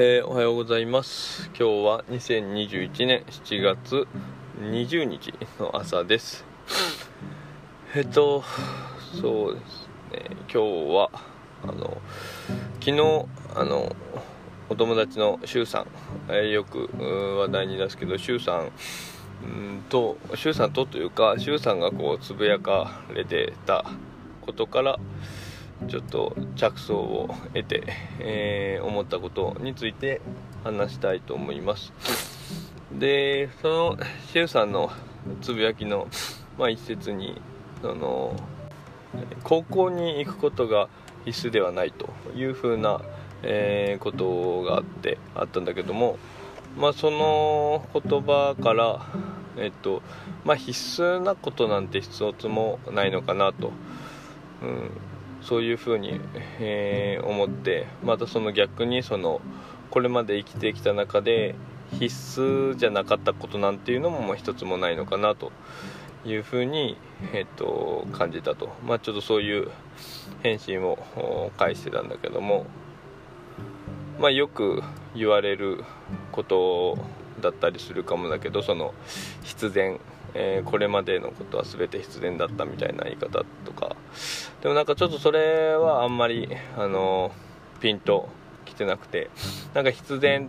えー、おはようございます。今日は2021年7月20日の朝です。えっとそうですね。今日はあの昨日あのお友達の周さん、えー、よく話題に出すけど周さんうんと周さんとというか周さんがこうつぶやかれてたことからちょっと着想を得て、えー、思ったことについて話したいと思います。でそのシェフさんのつぶやきの、まあ、一節にその高校に行くことが必須ではないというふうな、えー、ことがあってあったんだけども、まあ、その言葉からえっとまあ、必須なことなんて一つもないのかなと、うん、そういうふうに、えー、思ってまたその逆にそのこれまで生きてきた中で必須じゃなかったことなんていうのももう一つもないのかなというふうに、えーと、感じたと、まあ、ちょっとそういう返信を返してたんだけども、まあ、よく言われることだったりするかもだけどその必然えー、これまでのことは全て必然だったみたいな言い方とか。でもなんかちょっとそれはあんまりあのピンときてなくて。なんか必然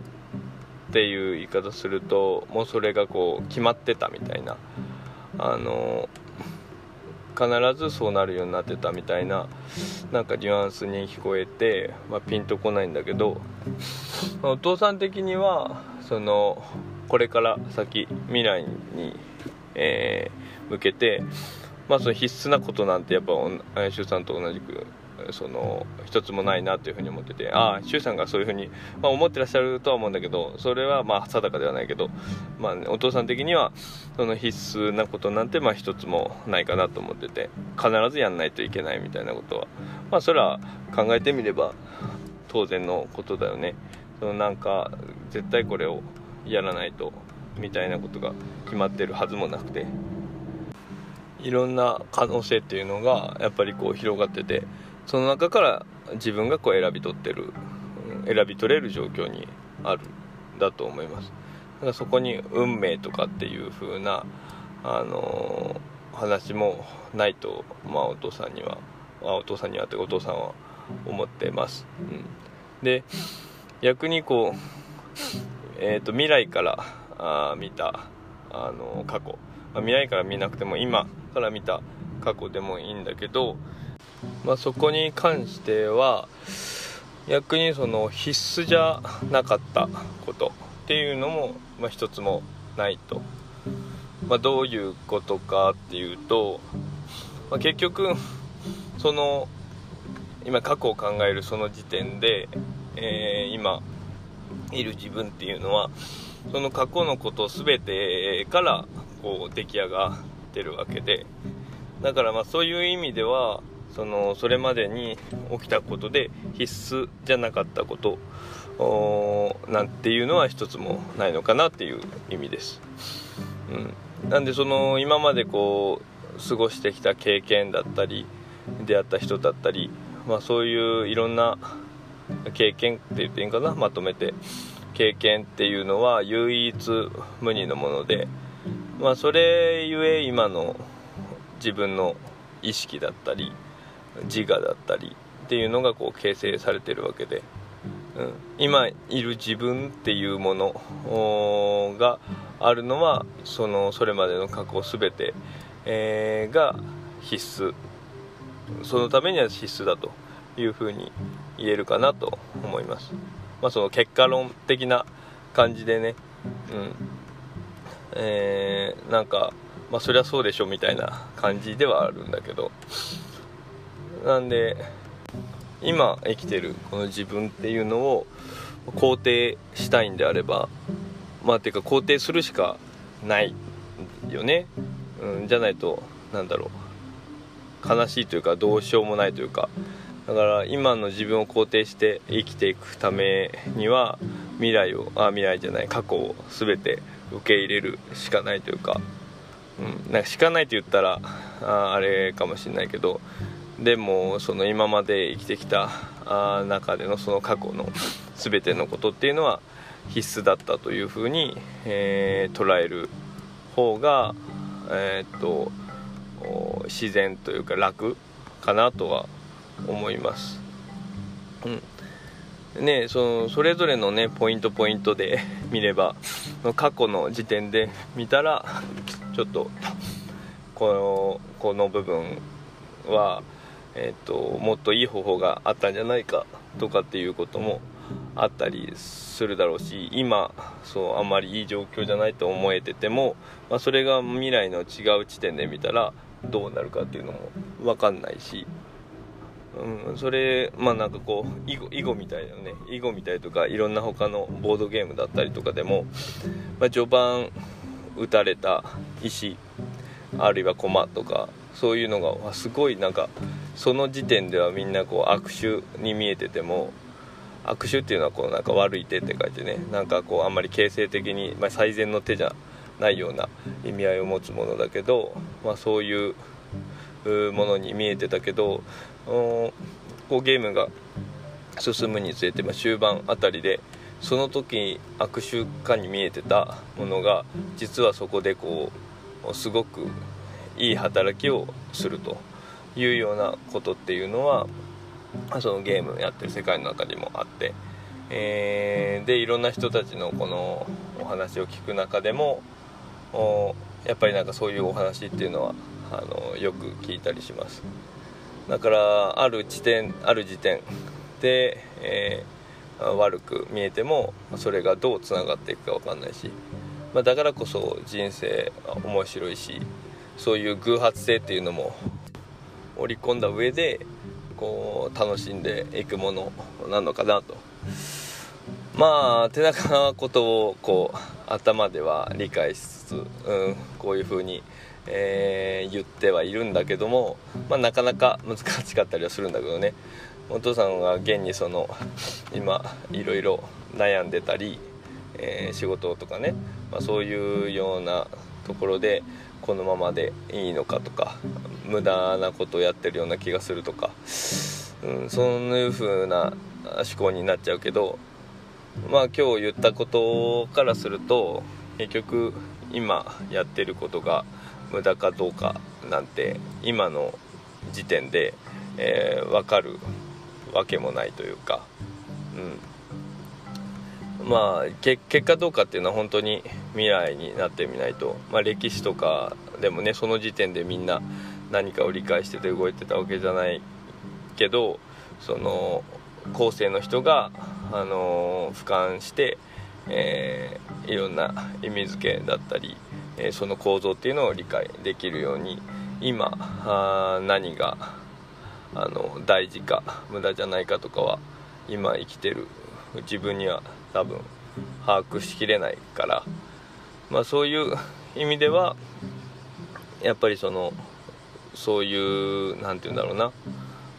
っていう言い方するともうそれがこう決まってたみたいな。あの必ずそうなるようになってたみたいな。なんかニュアンスに聞こえて、まあ、ピンとこないんだけど、お父さん的にはそのこれから先未来にえー、向けて、まあ、その必須なことなんてやっぱ周さんと同じくその一つもないなというふうに思っててああ周さんがそういうふうに、まあ、思ってらっしゃるとは思うんだけどそれはまあ定かではないけど、まあ、お父さん的にはその必須なことなんてまあ一つもないかなと思ってて必ずやんないといけないみたいなことはまあそれは考えてみれば当然のことだよね。そのなんか絶対これをやらないとみたいなことが決まってるはずもなくて。いろんな可能性っていうのがやっぱりこう広がっててその中から自分がこう選び取ってる選び取れる状況にあるだと思います。だからそこに運命とかっていう風なあのー、話もないとまあお父さんにはあお父さんにはってお父さんは思ってます、うん、で逆にこうえーと未来からあ見たあの過去、まあ、未来から見なくても今から見た過去でもいいんだけど、まあ、そこに関しては逆にその必須じゃなかったことっていうのも、まあ、一つもないと、まあ、どういうことかっていうと、まあ、結局その今過去を考えるその時点で、えー、今いる自分っていうのはその過去のこと全てからこう出来上がってるわけで。だからまあそういう意味ではそのそれまでに起きたことで必須じゃなかったことなんていうのは一つもないのかなっていう意味です、うん、なんでその今までこう過ごしてきた経験だったり出会った人だったり、まあ、そういういろんな経験って言っていいんかな？まとめて。経験っていうのは唯一無二のもので、まあ、それゆえ今の自分の意識だったり自我だったりっていうのがこう形成されてるわけで、うん、今いる自分っていうものがあるのはそのそれまでの過去全て、えー、が必須。そのためには必須だというふうに言えるかなと思います。まあ、その結果論的な感じでね、うん。えー、なんか、まあ、そりゃそうでしょみたいな感じではあるんだけど。なんで今生きてるこの自分っていうのを肯定したいんであればまあていうか肯定するしかないよね、うん、じゃないとなんだろう。悲しいというかどうしようもないというか。だから今の自分を肯定して生きていくためには未来をあ未来じゃない過去を全て受け入れるしかないというか,、うん、なんかしかないと言ったらああれかもしれないけどでもその今まで生きてきたあ中でのその過去の全てのことっていうのは必須だったというふうに、えー、捉える方が、えー、っと自然というか楽かなとは思います。思います。うん。ね、そのそれぞれの、ね、ポイントポイントで 見れば過去の時点で見たらちょっとこのこの部分は、えーと、もっといい方法があったんじゃないかとかっていうこともあったりするだろうし今そうあんまりいい状況じゃないと思えてても、まあ、それが未来の違う地点で見たらどうなるかっていうのも分かんないし、うん、それまあなんかこう囲碁囲碁みたいなね。囲碁みたいとかいろんな他のボードゲームだったりとかでも、まあ、序盤打たれた石あるいは駒とかそういうのがすごいなんかその時点ではみんなこう悪手に見えてても悪手っていうのはこうなんか悪い手って書いてねなんかこうあんまり形成的に、まあ、最善の手じゃないような意味合いを持つものだけど、まあ、そういうものに見えてたけどこうゲームが進むにつれて、まあ、終盤あたりでその時悪手かに見えてたものが実はそこでこうすごくいい働きをするというようなことっていうのはそのゲームやってる世界の中にもあって、えー、でいろんな人たちのこのお話を聞く中でもやっぱりなんかそういうお話っていうのはあのよく聞いたりします。だからある地点ある時点で、えー、悪く見えてもそれがどうつながっていくか分かんないし、まあ、だからこそ人生面白いしそういう偶発性っていうのも織り込んだ上でこう楽しんでいくものなのかなと。まあ手中なことをこう頭では理解しつつ、うん、こういうふうに、えー、言ってはいるんだけども、まあ、なかなか難しかったりはするんだけどね。お父さんは現にその今いろいろ悩んでたり、えー、仕事とかね、まあ、そういうようなところでこのままでいいのかとか無駄なことをやってるような気がするとか、うん、そういう風な思考になっちゃうけどまあ今日言ったことからすると結局今やってることが無駄かどうかなんて今の時点で、えー、分かるわけもないというか、うん、まあ結果どうかっていうのは本当に未来になってみないと、まあ、歴史とかでもねその時点でみんな何かを理解してて動いてたわけじゃないけどその後世の人があの俯瞰して、えー、いろんな意味付けだったり、え、その構造っていうのを理解できるように今あ何があの大事か無駄じゃないかとかは今生きてる自分には多分把握しきれないから、まあ、そういう意味ではやっぱりそのそういう何て言うんだろうな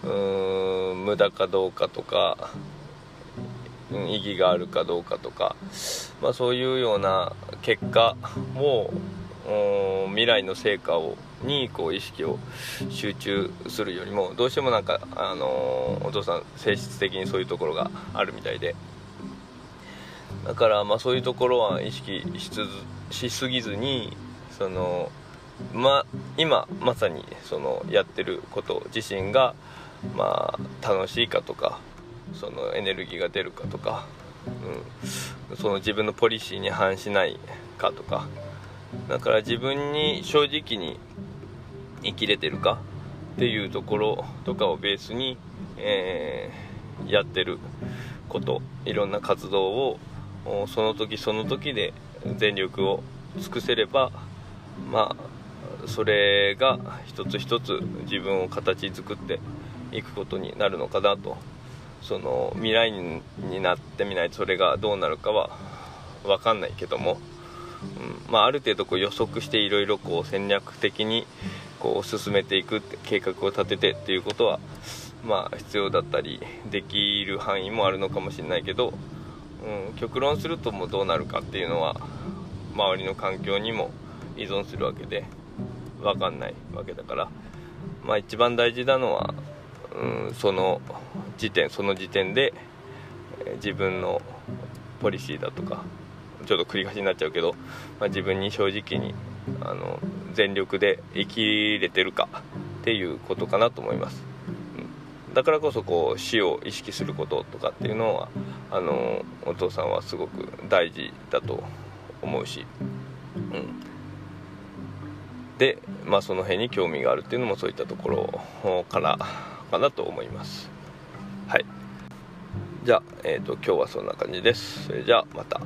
うーん無駄かどうかとか意義があるかどうかとか、まあ、そういうような結果を未来の成果をにこう意識を集中するよりもどうしてもなんか、あのー、お父さん性質的にそういうところがあるみたいで。だからまあそういうところは意識しすぎずにそのま今まさにそのやってること自身がまあ楽しいかとかそのエネルギーが出るかとか、うん、その自分のポリシーに反しないかとか。だから自分に正直に生きれてるかっていうところとかをベースに、えー、やってること。いろんな活動をその時その時で全力を尽くせればまあそれが一つ一つ自分を形作っていくことになるのかなとその未来になってみないとそれがどうなるかは分かんないけども、うんまあ、ある程度こう予測していろいろ戦略的にこう進めていく計画を立ててっていうことは、まあ、必要だったりできる範囲もあるのかもしれないけど、うん、極論するともうどうなるかっていうのは周りの環境にも依存するわけで分かんないわけだから、まあ、一番大事なのは、うん、その時点その時点で、自分のポリシーだとかちょっと繰り返しになっちゃうけど、まあ、自分に正直にあの全力で生きれてるかっていうことかなと思います、うん、だからこそこう死を意識することとかっていうのはあのお父さんはすごく大事だと思うし、うん、で、まあ、その辺に興味があるっていうのもそういったところからかなと思います。はい。じゃあ、えーと、今日はそんな感じです。それじゃあまた。